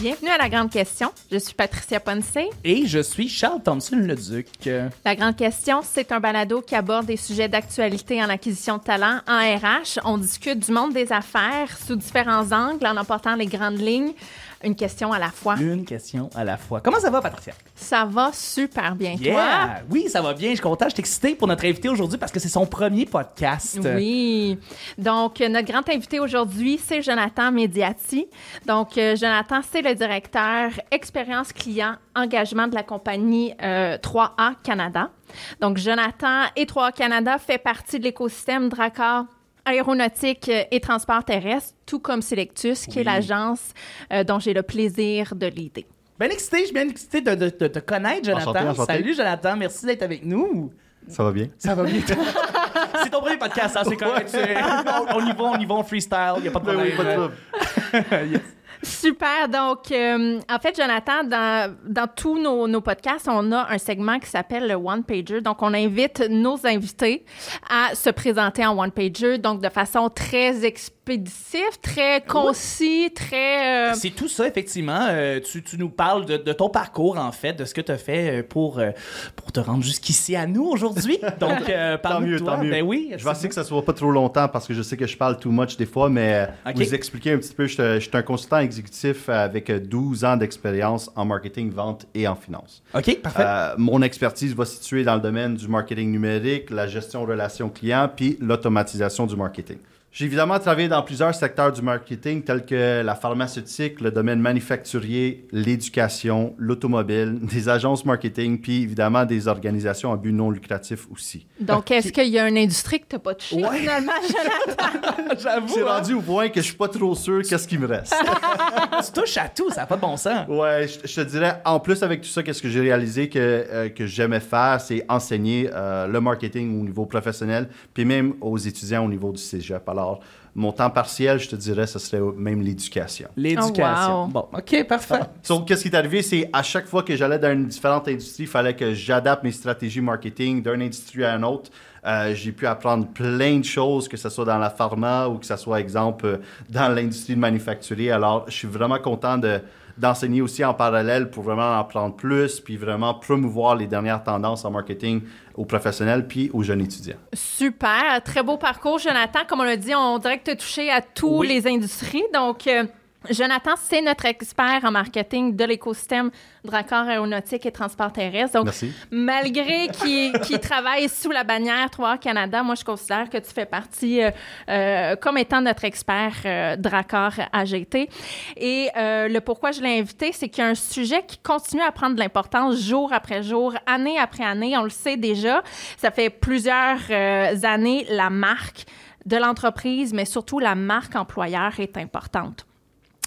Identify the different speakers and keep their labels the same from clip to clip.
Speaker 1: Bienvenue à La Grande Question. Je suis Patricia Ponce.
Speaker 2: Et je suis Charles Thompson-Leduc.
Speaker 1: La Grande Question, c'est un balado qui aborde des sujets d'actualité en acquisition de talent en RH. On discute du monde des affaires sous différents angles en emportant les grandes lignes. Une question à la fois.
Speaker 2: Une question à la fois. Comment ça va, Patricia?
Speaker 1: Ça va super bien.
Speaker 2: Yeah!
Speaker 1: Toi?
Speaker 2: Oui, ça va bien. Je suis content. Je suis excité pour notre invité aujourd'hui parce que c'est son premier podcast.
Speaker 1: Oui. Donc, euh, notre grand invité aujourd'hui, c'est Jonathan Mediati. Donc, euh, Jonathan, c'est le directeur expérience client engagement de la compagnie euh, 3A Canada. Donc, Jonathan et 3A Canada fait partie de l'écosystème Dracar aéronautique euh, et transport terrestre, tout comme Selectus, qui est l'agence euh, dont j'ai le plaisir de l'aider.
Speaker 2: Bien excité. Je suis bien excité de, de- de te connaître, Jonathan.
Speaker 3: Enchanté, enchanté.
Speaker 2: Salut, Jonathan. Merci d'être avec nous.
Speaker 3: Ça va bien?
Speaker 2: Ça va bien. c'est ton premier podcast, hein, c'est correct. On, on y va, on y va, on freestyle. Il n'y a pas de problème. Yes.
Speaker 1: Super. Donc, euh, en fait, Jonathan, dans, dans tous nos, nos podcasts, on a un segment qui s'appelle le One Pager. Donc, on invite nos invités à se présenter en One Pager, donc de façon très expéditive, très concis, très. euh,
Speaker 2: C'est tout ça, effectivement. Euh, tu, tu nous parles de, de ton parcours, en fait, de ce que tu as fait pour, pour te rendre jusqu'ici à nous aujourd'hui. Donc, euh,
Speaker 3: Tant mieux,
Speaker 2: de toi.
Speaker 3: tant mieux.
Speaker 2: Ben oui.
Speaker 3: Je vais essayer que ça soit pas trop longtemps parce que je sais que je parle too much des fois, mais euh,
Speaker 2: Ok.
Speaker 3: vous expliquer un petit peu. Je suis- je suis un consultant exécutif avec euh, 12 ans d'expérience en marketing, vente et en finance.
Speaker 2: OK, parfait.
Speaker 3: Euh, mon expertise va se situer dans le domaine du marketing numérique, la gestion relations clients, puis l'automatisation du marketing. J'ai évidemment travaillé dans plusieurs secteurs du marketing tels que la pharmaceutique, le domaine manufacturier, l'éducation, l'automobile, des agences marketing, puis évidemment des organisations à but non lucratif aussi.
Speaker 1: donc, est-ce qu'il y a une industrie que tu n'as pas touchée
Speaker 2: Ouais.
Speaker 1: finalement, Jonathan?
Speaker 2: J'avoue.
Speaker 3: C'est
Speaker 2: hein,
Speaker 3: rendu au point que je suis pas trop sûr qu'est-ce qui me reste.
Speaker 2: tu touches à tout, ça n'a pas de bon sens.
Speaker 3: ouais, je, je te dirais, en plus avec tout ça, qu'est-ce que j'ai réalisé que, euh, que j'aimais faire, c'est enseigner euh, le marketing au niveau professionnel, puis même aux étudiants au niveau du cégep. Alors, mon temps partiel, je te dirais, ce serait même l'éducation.
Speaker 2: L'éducation.
Speaker 1: Oh, wow.
Speaker 2: Bon, OK, parfait.
Speaker 3: Donc, qu'est-ce qui est arrivé, c'est à chaque fois que j'allais dans une différente industrie, il fallait que j'adapte mes stratégies marketing d'une industrie à une autre. Euh, j'ai pu apprendre plein de choses, que ce soit dans la pharma ou que ce soit, exemple, euh, dans l'industrie de manufacturier. Alors, je suis vraiment content de, d'enseigner aussi en parallèle pour vraiment en apprendre plus, puis vraiment promouvoir les dernières tendances en marketing aux professionnels puis aux jeunes étudiants.
Speaker 1: Super, très beau parcours, Jonathan. Comme on l'a dit, on dirait que tu as touché à toutes
Speaker 2: Oui.
Speaker 1: les industries. Donc, euh, Jonathan, c'est notre expert en marketing de l'écosystème Dracor aéronautique et transport terrestre. Donc,
Speaker 3: Merci.
Speaker 1: malgré qu'il travaille sous la bannière 3 Canada, moi, je considère que tu fais partie euh, euh, comme étant notre expert euh, Dracor AGT. Et euh, le pourquoi je l'ai invité, c'est qu'il y a un sujet qui continue à prendre de l'importance jour après jour, année après année. On le sait déjà. Ça fait plusieurs années, la marque de l'entreprise, mais surtout la marque employeur est importante.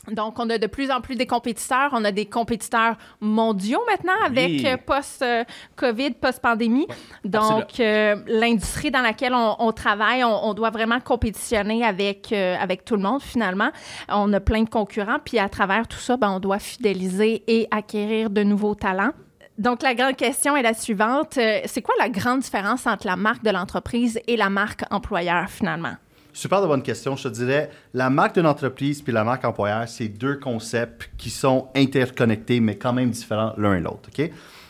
Speaker 1: Donc, on a de plus en plus des compétiteurs. On a des compétiteurs mondiaux maintenant avec
Speaker 2: Oui.
Speaker 1: euh, post-COVID, post-pandémie. Donc, euh, l'industrie dans laquelle on, on travaille, on, on doit vraiment compétitionner avec, euh, avec tout le monde finalement. On a plein de concurrents. Puis, à travers tout ça, ben, on doit fidéliser et acquérir de nouveaux talents. Donc, la grande question est la suivante. C'est quoi la grande différence entre la marque de l'entreprise et la marque employeur finalement?
Speaker 3: Super de bonne question. Je te dirais, la marque d'une entreprise puis la marque employeur, c'est deux concepts qui sont interconnectés, mais quand même différents l'un et l'autre.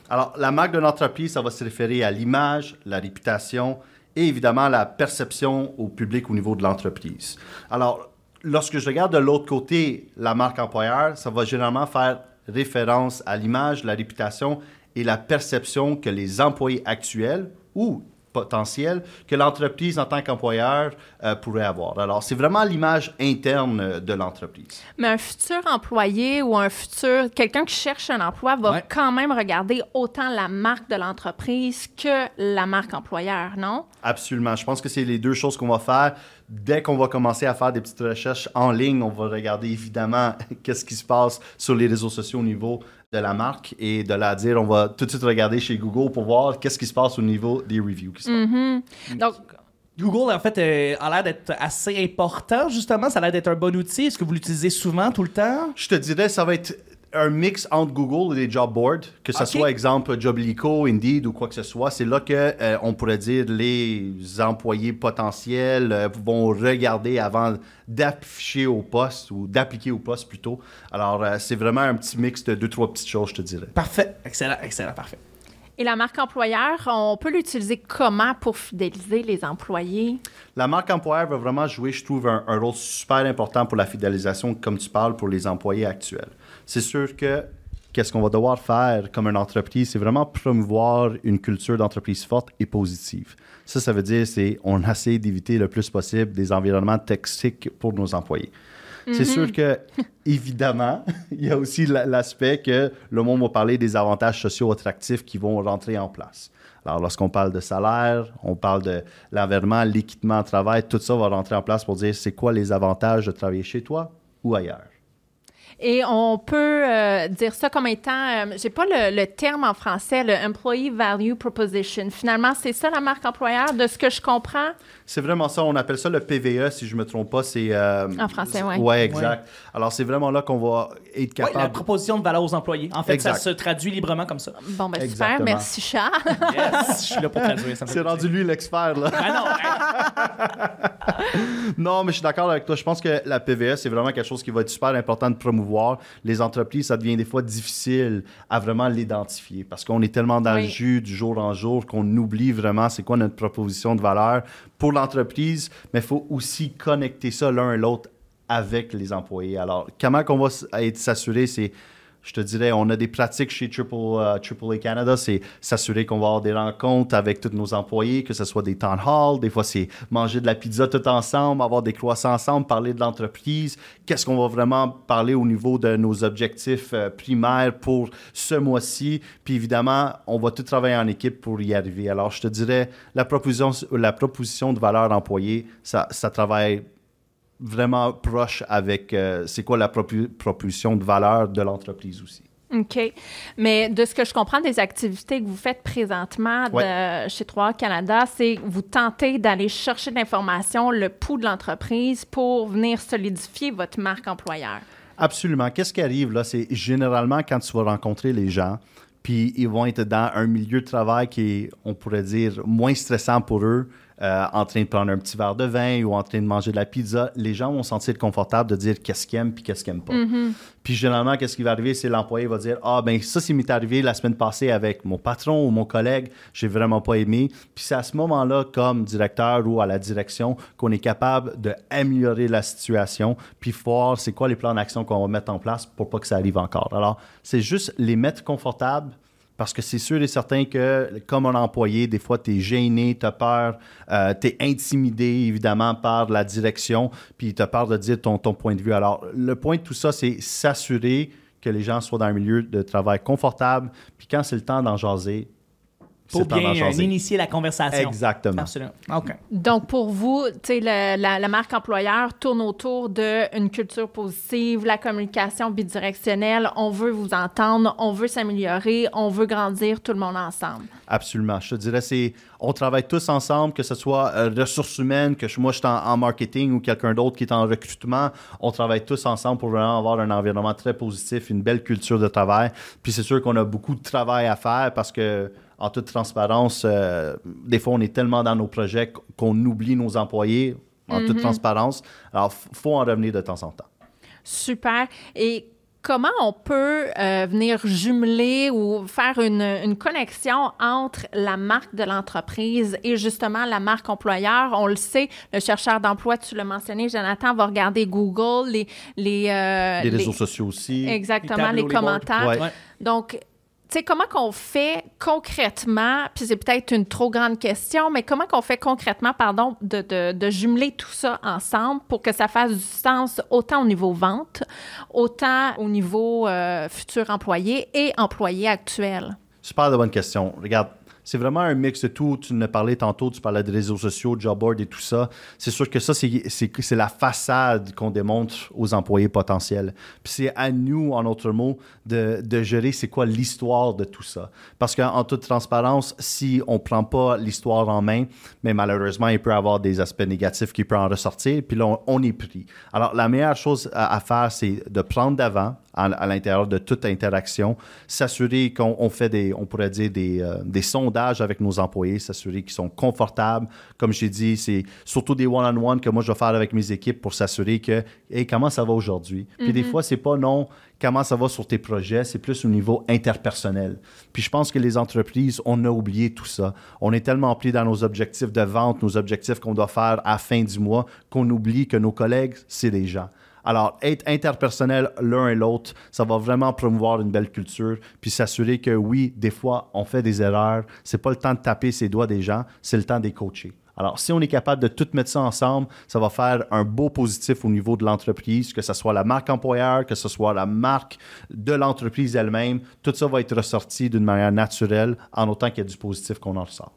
Speaker 3: Alors, la marque d'une entreprise, ça va se référer à l'image, la réputation et évidemment la perception au public au niveau de l'entreprise. Alors, lorsque je regarde de l'autre côté la marque employeur, ça va généralement faire référence à l'image, la réputation et la perception que les employés actuels ou potentiels que l'entreprise en tant qu'employeur euh, pourrait avoir. Alors, c'est vraiment l'image interne euh, de l'entreprise.
Speaker 1: Mais un futur employé ou un futur, quelqu'un qui cherche un emploi va
Speaker 2: Ouais.
Speaker 1: quand même regarder autant la marque de l'entreprise que la marque employeur, non?
Speaker 3: Absolument. Je pense que c'est les deux choses qu'on va faire. Dès qu'on va commencer à faire des petites recherches en ligne, on va regarder évidemment qu'est-ce qui se passe sur les réseaux sociaux au niveau de la marque et de la dire, on va tout de suite regarder chez Google pour voir qu'est-ce qui se passe au niveau des reviews qui se passent.
Speaker 1: Donc,
Speaker 2: Google, en fait, euh, a l'air d'être assez important, justement. Ça a l'air d'être un bon outil. Est-ce que vous l'utilisez souvent, tout le temps?
Speaker 3: Je te dirais, ça va être un mix entre Google et les job boards, que ce
Speaker 2: Ok.
Speaker 3: soit exemple Joblico, Indeed ou quoi que ce soit, c'est là que euh, on pourrait dire les employés potentiels euh, vont regarder avant d'afficher au poste ou d'appliquer au poste plutôt. Alors euh, c'est vraiment un petit mix de deux trois petites choses, je te dirais.
Speaker 2: Parfait. Excellent, excellent, parfait.
Speaker 1: Et la marque employeur, on peut l'utiliser comment pour fidéliser les employés?
Speaker 3: La marque employeur va vraiment jouer, je trouve, un, un rôle super important pour la fidélisation, comme tu parles, pour les employés actuels. C'est sûr que qu'est-ce qu'on va devoir faire comme une entreprise, c'est vraiment promouvoir une culture d'entreprise forte et positive. Ça, ça veut dire, c'est on essaie d'éviter le plus possible des environnements toxiques pour nos employés. C'est sûr que, évidemment, il y a aussi la- l'aspect que le monde va parler des avantages sociaux attractifs qui vont rentrer en place. Alors, lorsqu'on parle de salaire, on parle de l'environnement, l'équipement de travail, tout ça va rentrer en place pour dire c'est quoi les avantages de travailler chez toi ou ailleurs.
Speaker 1: Et on peut euh, dire ça comme étant, euh, j'ai pas le, le terme en français, le Employee Value Proposition. Finalement, c'est ça la marque employeur, de ce que je comprends?
Speaker 3: C'est vraiment ça, on appelle ça le PVE, si je me trompe pas. C'est, euh,
Speaker 1: En français, ouais.
Speaker 3: Ouais, exact. Alors, c'est vraiment là qu'on va être
Speaker 2: Oui, la
Speaker 3: capable.
Speaker 2: proposition de valeur aux employés. En fait,
Speaker 3: Exact.
Speaker 2: ça se traduit librement comme ça.
Speaker 1: Bon, ben super, merci Charles.
Speaker 2: Yes, je suis là pour traduire. Ça
Speaker 3: c'est rendu lui l'expert, là.
Speaker 2: Ah non,
Speaker 3: Non, mais je suis d'accord avec toi. Je pense que la PVE, c'est vraiment quelque chose qui va être super important de promouvoir. Les entreprises, ça devient des fois difficile à vraiment l'identifier parce qu'on est tellement dans le jus du jour en jour qu'on oublie vraiment c'est quoi notre proposition de valeur pour l'entreprise, mais il faut aussi connecter ça l'un et l'autre avec les employés. Alors, comment qu'on va être s'assurer, c'est je te dirais, on a des pratiques chez Triple, euh, AAA Canada, c'est s'assurer qu'on va avoir des rencontres avec tous nos employés, que ce soit des town halls, des fois c'est manger de la pizza tout ensemble, avoir des croissants ensemble, parler de l'entreprise, qu'est-ce qu'on va vraiment parler au niveau de nos objectifs euh, primaires pour ce mois-ci, puis évidemment, on va tout travailler en équipe pour y arriver. Alors, je te dirais, la proposition, la proposition de valeur employée, ça, ça travaille vraiment proche avec euh, c'est quoi la propu- proposition de valeur de l'entreprise aussi.
Speaker 1: OK. Mais de ce que je comprends des activités que vous faites présentement de- chez 3 Canada, c'est que vous tentez d'aller chercher de l'information, le pouls de l'entreprise pour venir solidifier votre marque employeur.
Speaker 3: Absolument. Qu'est-ce qui arrive là? C'est généralement quand tu vas rencontrer les gens, puis ils vont être dans un milieu de travail qui est, on pourrait dire, moins stressant pour eux, euh, en train de prendre un petit verre de vin ou en train de manger de la pizza. Les gens vont se sentir confortables de dire qu'est-ce qu'ils aiment puis qu'est-ce qu'ils n'aiment pas. Puis généralement, qu'est-ce qui va arriver? C'est l'employé va dire Ah, ben ça, c'est m'est arrivé la semaine passée avec mon patron ou mon collègue, j'ai vraiment pas aimé. Puis c'est à ce moment-là, comme directeur ou à la direction, qu'on est capable d'améliorer la situation, puis voir c'est quoi les plans d'action qu'on va mettre en place pour pas que ça arrive encore. Alors, c'est juste les mettre confortables. Parce que c'est sûr et certain que, comme un employé, des fois, tu es gêné, tu as peur, tu es intimidé, évidemment, par la direction, puis tu as peur de dire ton, ton point de vue. Alors, le point de tout ça, c'est s'assurer que les gens soient dans un milieu de travail confortable, puis quand c'est le temps d'en jaser,
Speaker 2: pour bien euh, initier la conversation.
Speaker 3: Exactement.
Speaker 2: Absolument. OK.
Speaker 1: Donc, pour vous, tu sais, le- la, la marque employeur tourne autour d'une culture positive, la communication bidirectionnelle. On veut vous entendre, on veut s'améliorer, on veut grandir tout le monde ensemble.
Speaker 3: Absolument. Je te dirais, c'est on travaille tous ensemble, que ce soit euh, ressources humaines, que je- moi je suis en, en marketing ou quelqu'un d'autre qui est en recrutement. On travaille tous ensemble pour vraiment avoir un environnement très positif, une belle culture de travail. Puis c'est sûr qu'on a beaucoup de travail à faire parce que, en toute transparence, euh, des fois on est tellement dans nos projets qu'on oublie nos employés. En toute transparence. Alors, il faut en revenir de temps en temps.
Speaker 1: Super. Et comment on peut euh, venir jumeler ou faire une, une connexion entre la marque de l'entreprise et justement la marque employeur? On le sait, le chercheur d'emploi, tu l'as mentionné, Jonathan, va regarder Google, les... Les, euh,
Speaker 3: Les
Speaker 1: les-
Speaker 3: réseaux sociaux aussi.
Speaker 1: Exactement,
Speaker 2: Les tableaux,
Speaker 1: commentaires.
Speaker 3: Ouais.
Speaker 1: Donc, sais, comment qu'on fait concrètement, puis c'est peut-être une trop grande question, mais comment qu'on fait concrètement, pardon, de, de, de jumeler tout ça ensemble pour que ça fasse du sens autant au niveau vente, autant au niveau euh, futur employé et employé actuel?
Speaker 3: Super de bonne question. Regarde, c'est vraiment un mix de tout. Tu en as parlé tantôt, tu parlais de réseaux sociaux, job board et tout ça. C'est sûr que ça, c'est- la façade qu'on démontre aux employés potentiels. Puis c'est à nous, en d'autres mots, de, de gérer c'est quoi l'histoire de tout ça. Parce qu'en toute transparence, si on prend pas l'histoire en main, mais malheureusement, il peut y avoir des aspects négatifs qui peuvent en ressortir, puis là, on, on est pris. Alors, la meilleure chose à, à faire, c'est de prendre d'avant, à, l'intérieur de toute interaction, s'assurer qu'on on fait des, on pourrait dire des, euh, des sondages avec nos employés, s'assurer qu'ils sont confortables. Comme j'ai dit, c'est surtout des one-on-one que moi je vais faire avec mes équipes pour s'assurer que, hey, comment ça va aujourd'hui? Puis des fois, c'est pas non, comment ça va sur tes projets, c'est plus au niveau interpersonnel. Puis je pense que les entreprises, on a oublié tout ça. On est tellement pris dans nos objectifs de vente, nos objectifs qu'on doit faire à la fin du mois, qu'on oublie que nos collègues, c'est des gens. Alors, être interpersonnel l'un et l'autre, ça va vraiment promouvoir une belle culture, puis s'assurer que oui, des fois, on fait des erreurs. C'est pas le temps de taper ses doigts des gens, c'est le temps des coacher. Alors, si on est capable de tout mettre ça ensemble, ça va faire un beau positif au niveau de l'entreprise, que ce soit la marque employeur, que ce soit la marque de l'entreprise elle-même. Tout ça va être ressorti d'une manière naturelle, en autant qu'il y a du positif qu'on en ressort.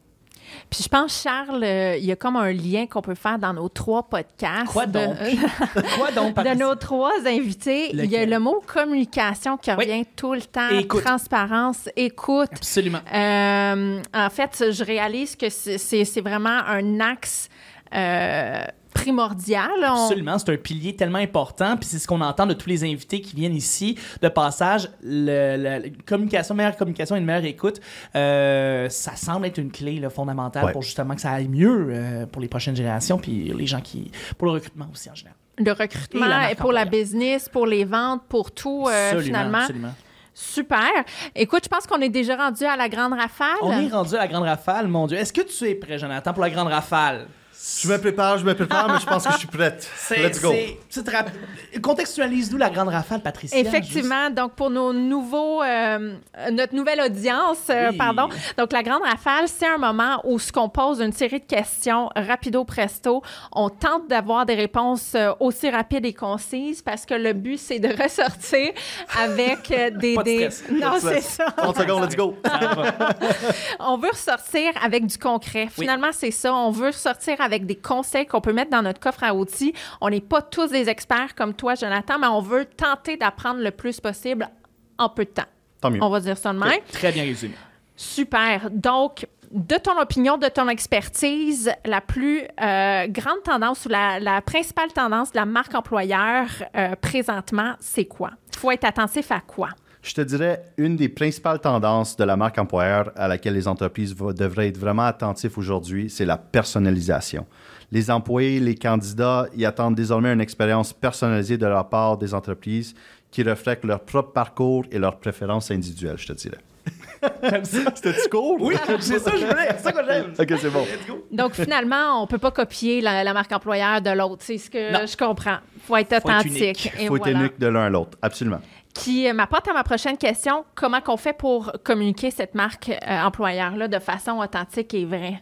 Speaker 1: Puis je pense, Charles, euh, il y a comme un lien qu'on peut faire dans nos trois podcasts.
Speaker 2: Quoi
Speaker 1: de-
Speaker 2: donc? Quoi donc,
Speaker 1: De nos trois invités, il y a le mot communication qui
Speaker 2: Oui.
Speaker 1: revient tout le temps.
Speaker 2: Écoute.
Speaker 1: Transparence, écoute.
Speaker 2: Absolument.
Speaker 1: Euh, en fait, je réalise que c'est vraiment un axe euh, primordial. On-
Speaker 2: Absolument, c'est un pilier tellement important, puis c'est ce qu'on entend de tous les invités qui viennent ici. De passage, le, le- la communication, meilleure communication et une meilleure écoute, euh, ça semble être une clé là, fondamentale
Speaker 3: Ouais.
Speaker 2: pour justement que ça aille mieux euh, pour les prochaines générations, puis les gens qui, pour le recrutement aussi en général.
Speaker 1: Le
Speaker 2: Et la
Speaker 1: recrutement, et pour la business, pour les ventes, pour tout, euh,
Speaker 2: Absolument,
Speaker 1: finalement.
Speaker 2: absolument.
Speaker 1: Super. Écoute, je pense qu'on est déjà rendu à la grande rafale.
Speaker 2: On est rendu à la grande rafale, mon Dieu. Est-ce que tu es prêt, Jonathan, pour la grande rafale?
Speaker 3: Je me prépare, je me prépare, mais je pense que je suis prête.
Speaker 2: C'est-
Speaker 3: Let's go.
Speaker 2: Contextualise-nous la grande rafale, Patricia.
Speaker 1: Effectivement. Donc, pour nos nouveaux, euh, notre nouvelle audience, euh,
Speaker 2: Oui.
Speaker 1: pardon. Donc, la grande rafale, c'est un moment où ce qu'on pose une série de questions rapido presto. On tente d'avoir des réponses euh, aussi rapides et concises parce que le but, c'est de ressortir avec des.
Speaker 2: Pas de
Speaker 1: des...
Speaker 2: stress.
Speaker 1: Non, c'est ça.
Speaker 3: 30 secondes, let's go.
Speaker 1: On veut ressortir avec du concret. Finalement, c'est ça. On veut ressortir avec des conseils qu'on peut mettre dans notre coffre à outils. On n'est pas tous des experts comme toi, Jonathan, mais on veut tenter d'apprendre le plus possible en peu de temps.
Speaker 3: Tant mieux.
Speaker 1: On va dire ça de même.
Speaker 2: Très bien résumé.
Speaker 1: Super. Donc, de ton opinion, de ton expertise, la plus euh, grande tendance ou la, la principale tendance de la marque employeur euh, présentement, c'est quoi? Il faut être attentif à quoi?
Speaker 3: Je te dirais, une des principales tendances de la marque employeur à laquelle les entreprises va- devraient être vraiment attentifs aujourd'hui, c'est la personnalisation. Les employés, les candidats, ils attendent désormais une expérience personnalisée de la part des entreprises qui reflète leur propre parcours et leurs préférences individuelles, je te dirais. C'était-tu cool?
Speaker 2: Oui, c'est ça que je voulais. C'est ça que j'aime.
Speaker 3: OK, c'est bon.
Speaker 2: Let's go.
Speaker 1: Donc, finalement, on peut pas copier la, la marque employeur de l'autre. C'est ce que
Speaker 2: Non.
Speaker 1: je comprends. faut être
Speaker 2: Faut être
Speaker 1: authentique.
Speaker 2: unique.
Speaker 1: Et
Speaker 3: Il faut être
Speaker 1: voilà.
Speaker 3: unique de l'un à l'autre, absolument.
Speaker 1: Qui euh, m'apporte à ma prochaine question. Comment qu'on fait pour communiquer cette marque euh, employeur-là de façon authentique et vraie?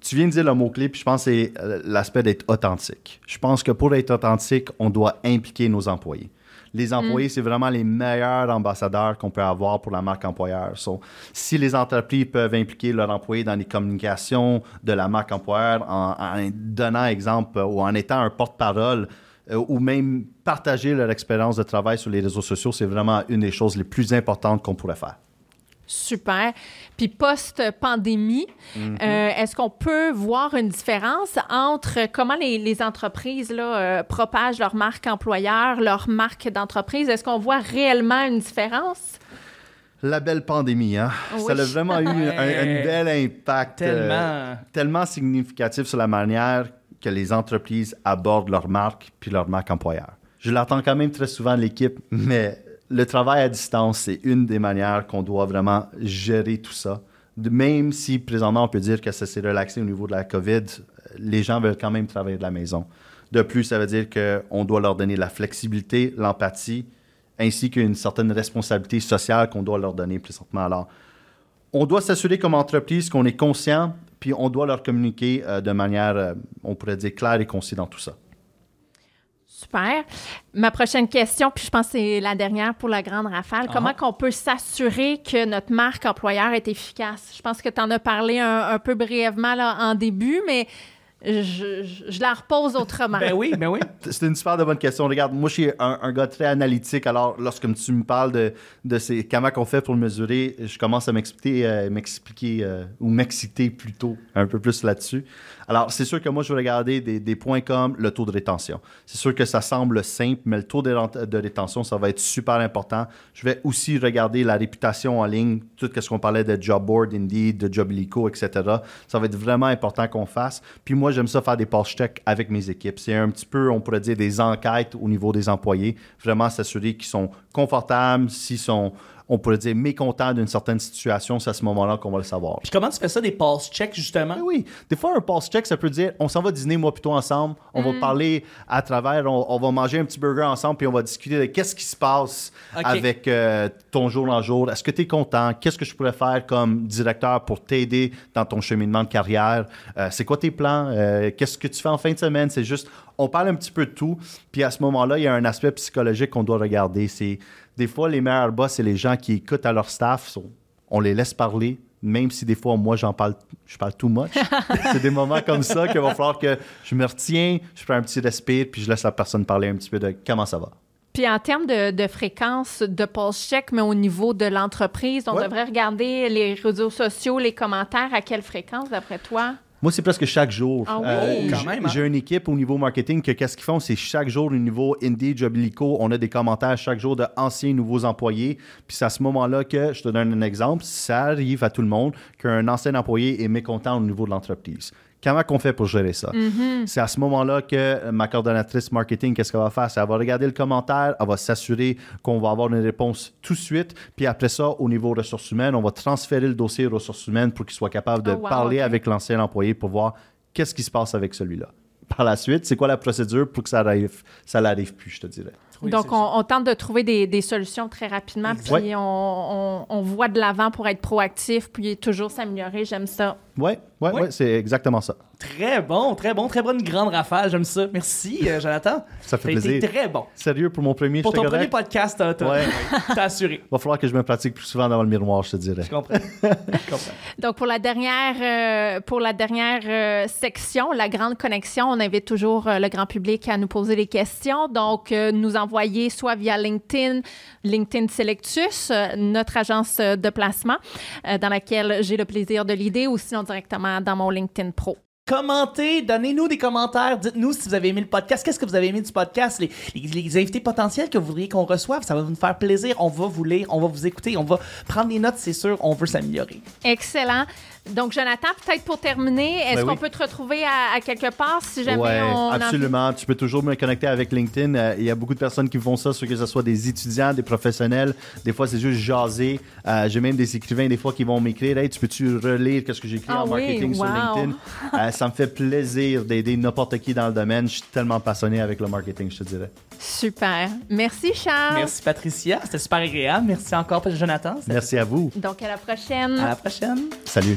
Speaker 3: Tu viens de dire le mot-clé, puis je pense que c'est euh, l'aspect d'être authentique. Je pense que pour être authentique, on doit impliquer nos employés. Les employés, c'est vraiment les meilleurs ambassadeurs qu'on peut avoir pour la marque employeur. So, si les entreprises peuvent impliquer leurs employés dans les communications de la marque employeur en, en donnant exemple ou en étant un porte-parole ou même partager leur expérience de travail sur les réseaux sociaux, c'est vraiment une des choses les plus importantes qu'on pourrait faire.
Speaker 1: Super. Puis post-pandémie,
Speaker 2: Mhm.
Speaker 1: euh, est-ce qu'on peut voir une différence entre comment les, les entreprises là, euh, propagent leur marque employeur, leur marque d'entreprise? Est-ce qu'on voit réellement une différence?
Speaker 3: La belle pandémie, hein?
Speaker 1: Oui.
Speaker 3: Ça a vraiment eu un, bel impact. euh,
Speaker 2: Tellement.
Speaker 3: tellement significatif sur la manière que les entreprises abordent leur marque puis leur marque employeur. Je l'entends quand même très souvent de l'équipe, mais le travail à distance, c'est une des manières qu'on doit vraiment gérer tout ça. Même si présentement on peut dire que ça s'est relaxé au niveau de la COVID, les gens veulent quand même travailler de la maison. De plus, ça veut dire qu'on doit leur donner la flexibilité, l'empathie, ainsi qu'une certaine responsabilité sociale qu'on doit leur donner présentement. Alors, on doit s'assurer comme entreprise qu'on est conscient, puis on doit leur communiquer euh, de manière, euh, on pourrait dire, claire et concise dans tout ça.
Speaker 1: Super. Ma prochaine question, puis je pense que c'est la dernière pour la grande rafale. Comment
Speaker 2: Ah.
Speaker 1: qu'on peut s'assurer que notre marque employeur est efficace? Je pense que tu en as parlé un, un peu brièvement là, en début, mais je, je- je la repose autrement.
Speaker 2: Ben oui, ben oui.
Speaker 3: C'est une super de bonne question. Regarde, moi, je suis un, un gars très analytique. Alors, lorsque tu me parles de, de ces, comment on fait pour le mesurer, je commence à m'expliquer, euh, m'expliquer euh, ou m'exciter plutôt un peu plus là-dessus. Alors, c'est sûr que moi, je vais regarder des, des points comme le taux de rétention. C'est sûr que ça semble simple, mais le taux de, de rétention, ça va être super important. Je vais aussi regarder la réputation en ligne, tout ce qu'on parlait de job board, Indeed, de Jobilico, etc. Ça va être vraiment important qu'on fasse. Puis moi, j'aime ça faire des pulse checks avec mes équipes. C'est un petit peu, on pourrait dire, des enquêtes au niveau des employés. Vraiment s'assurer qu'ils sont confortables, s'ils sont, on pourrait dire, mécontents d'une certaine situation. C'est à ce moment-là qu'on va le savoir.
Speaker 2: Puis comment tu fais ça, des pulse checks, justement?
Speaker 3: Ah oui, des fois, un pulse check, ça peut dire on s'en va dîner, moi, plutôt ensemble. On va parler à travers, on, on va manger un petit burger ensemble, puis on va discuter de qu'est-ce qui se passe avec euh, ton jour en jour. Est-ce que tu es content? Qu'est-ce que je pourrais faire comme directeur pour t'aider dans ton cheminement de carrière? Euh, c'est quoi tes plans? Euh, qu'est-ce que tu fais en fin de semaine? C'est juste, on parle un petit peu de tout. Puis à ce moment-là, il y a un aspect psychologique qu'on doit regarder. C'est des fois, les meilleurs boss, c'est les gens qui écoutent à leur staff. on les laisse parler, même si des fois, moi, j'en parle, je parle too much. c'est des moments comme ça qu'il va falloir que je me retiens, je prends un petit respire, puis je laisse la personne parler un petit peu de comment ça va.
Speaker 1: Puis en termes de, de fréquence de pulse check, mais au niveau de l'entreprise, on
Speaker 3: Ouais.
Speaker 1: devrait regarder les réseaux sociaux, les commentaires. À quelle fréquence, d'après toi?
Speaker 3: Moi, c'est presque chaque jour.
Speaker 1: Ah oui?
Speaker 2: Quand
Speaker 3: j-
Speaker 2: même, hein?
Speaker 3: J'ai une équipe au niveau marketing que qu'est-ce qu'ils font? C'est chaque jour au niveau Indie, Jobilico, on a des commentaires chaque jour de anciens nouveaux employés. Puis c'est à ce moment-là que, je te donne un exemple, ça arrive à tout le monde qu'un ancien employé est mécontent au niveau de l'entreprise. Comment qu'on fait pour gérer ça? C'est à ce moment-là que ma coordonnatrice marketing, qu'est-ce qu'elle va faire? C'est Elle va regarder le commentaire, elle va s'assurer qu'on va avoir une réponse tout de suite. Puis après ça, au niveau ressources humaines, on va transférer le dossier aux ressources humaines pour qu'il soit capable de
Speaker 1: Oh, wow,
Speaker 3: parler avec l'ancien employé pour voir qu'est-ce qui se passe avec celui-là. Par la suite, c'est quoi la procédure pour que ça arrive, ça n'arrive plus, je te dirais.
Speaker 2: Oui,
Speaker 1: Donc, on, on tente de trouver des, des solutions très rapidement,
Speaker 3: Exact.
Speaker 1: puis on, on, on voit de l'avant pour être proactif, puis toujours s'améliorer. J'aime ça.
Speaker 3: Ouais, ouais,
Speaker 2: Ouais.
Speaker 3: ouais, c'est exactement ça.
Speaker 2: Très bon, très bon, très bonne grande rafale, j'aime ça. Merci, euh, Jonathan.
Speaker 3: Ça fait
Speaker 2: T'as été
Speaker 3: plaisir.
Speaker 2: très bon.
Speaker 3: Sérieux, pour mon premier,
Speaker 2: Pour ton premier
Speaker 3: correct?
Speaker 2: podcast, t'as t'as-
Speaker 3: Ouais.
Speaker 2: t'as assuré.
Speaker 3: Va falloir que je me pratique plus souvent dans le miroir, je te dirais.
Speaker 2: Je comprends. Je comprends.
Speaker 1: Donc, pour la dernière, euh, pour la dernière euh, section, la grande connexion, on invite toujours euh, le grand public à nous poser des questions. Donc, euh, nous envoyer soit via LinkedIn, LinkedIn Selectus, euh, notre agence de placement, euh, dans laquelle j'ai le plaisir de l'idée, ou sinon directement dans mon LinkedIn Pro.
Speaker 2: Commentez, donnez-nous des commentaires, dites-nous si vous avez aimé le podcast, qu'est-ce que vous avez aimé du podcast, les, les- les invités potentiels que vous voudriez qu'on reçoive, ça va nous faire plaisir, on va vous lire, on va vous écouter, on va prendre des notes, c'est sûr, on veut s'améliorer.
Speaker 1: Excellent. Donc, Jonathan, peut-être pour terminer, est-ce
Speaker 3: Ben
Speaker 1: qu'on
Speaker 3: oui.
Speaker 1: peut te retrouver à, à quelque part si jamais
Speaker 3: Ouais,
Speaker 1: on
Speaker 3: absolument. Tu peux toujours me connecter avec LinkedIn. Euh, Il y a beaucoup de personnes qui font ça, que ce soit des étudiants, des professionnels. Des fois, c'est juste jaser. Euh, J'ai même des écrivains, des fois, qui vont m'écrire Hey, tu peux-tu relire qu'est-ce que j'ai écrit
Speaker 1: Ah
Speaker 3: en
Speaker 1: oui,
Speaker 3: marketing sur. LinkedIn? Euh, Ça me fait plaisir d'aider n'importe qui dans le domaine. Je suis tellement passionné avec le marketing, je te dirais.
Speaker 1: Super. Merci, Charles.
Speaker 2: Merci Patricia, c'était super agréable, merci encore Jonathan,
Speaker 3: Merci à vous.
Speaker 1: Donc, à la prochaine.
Speaker 2: à la prochaine.
Speaker 3: Salut.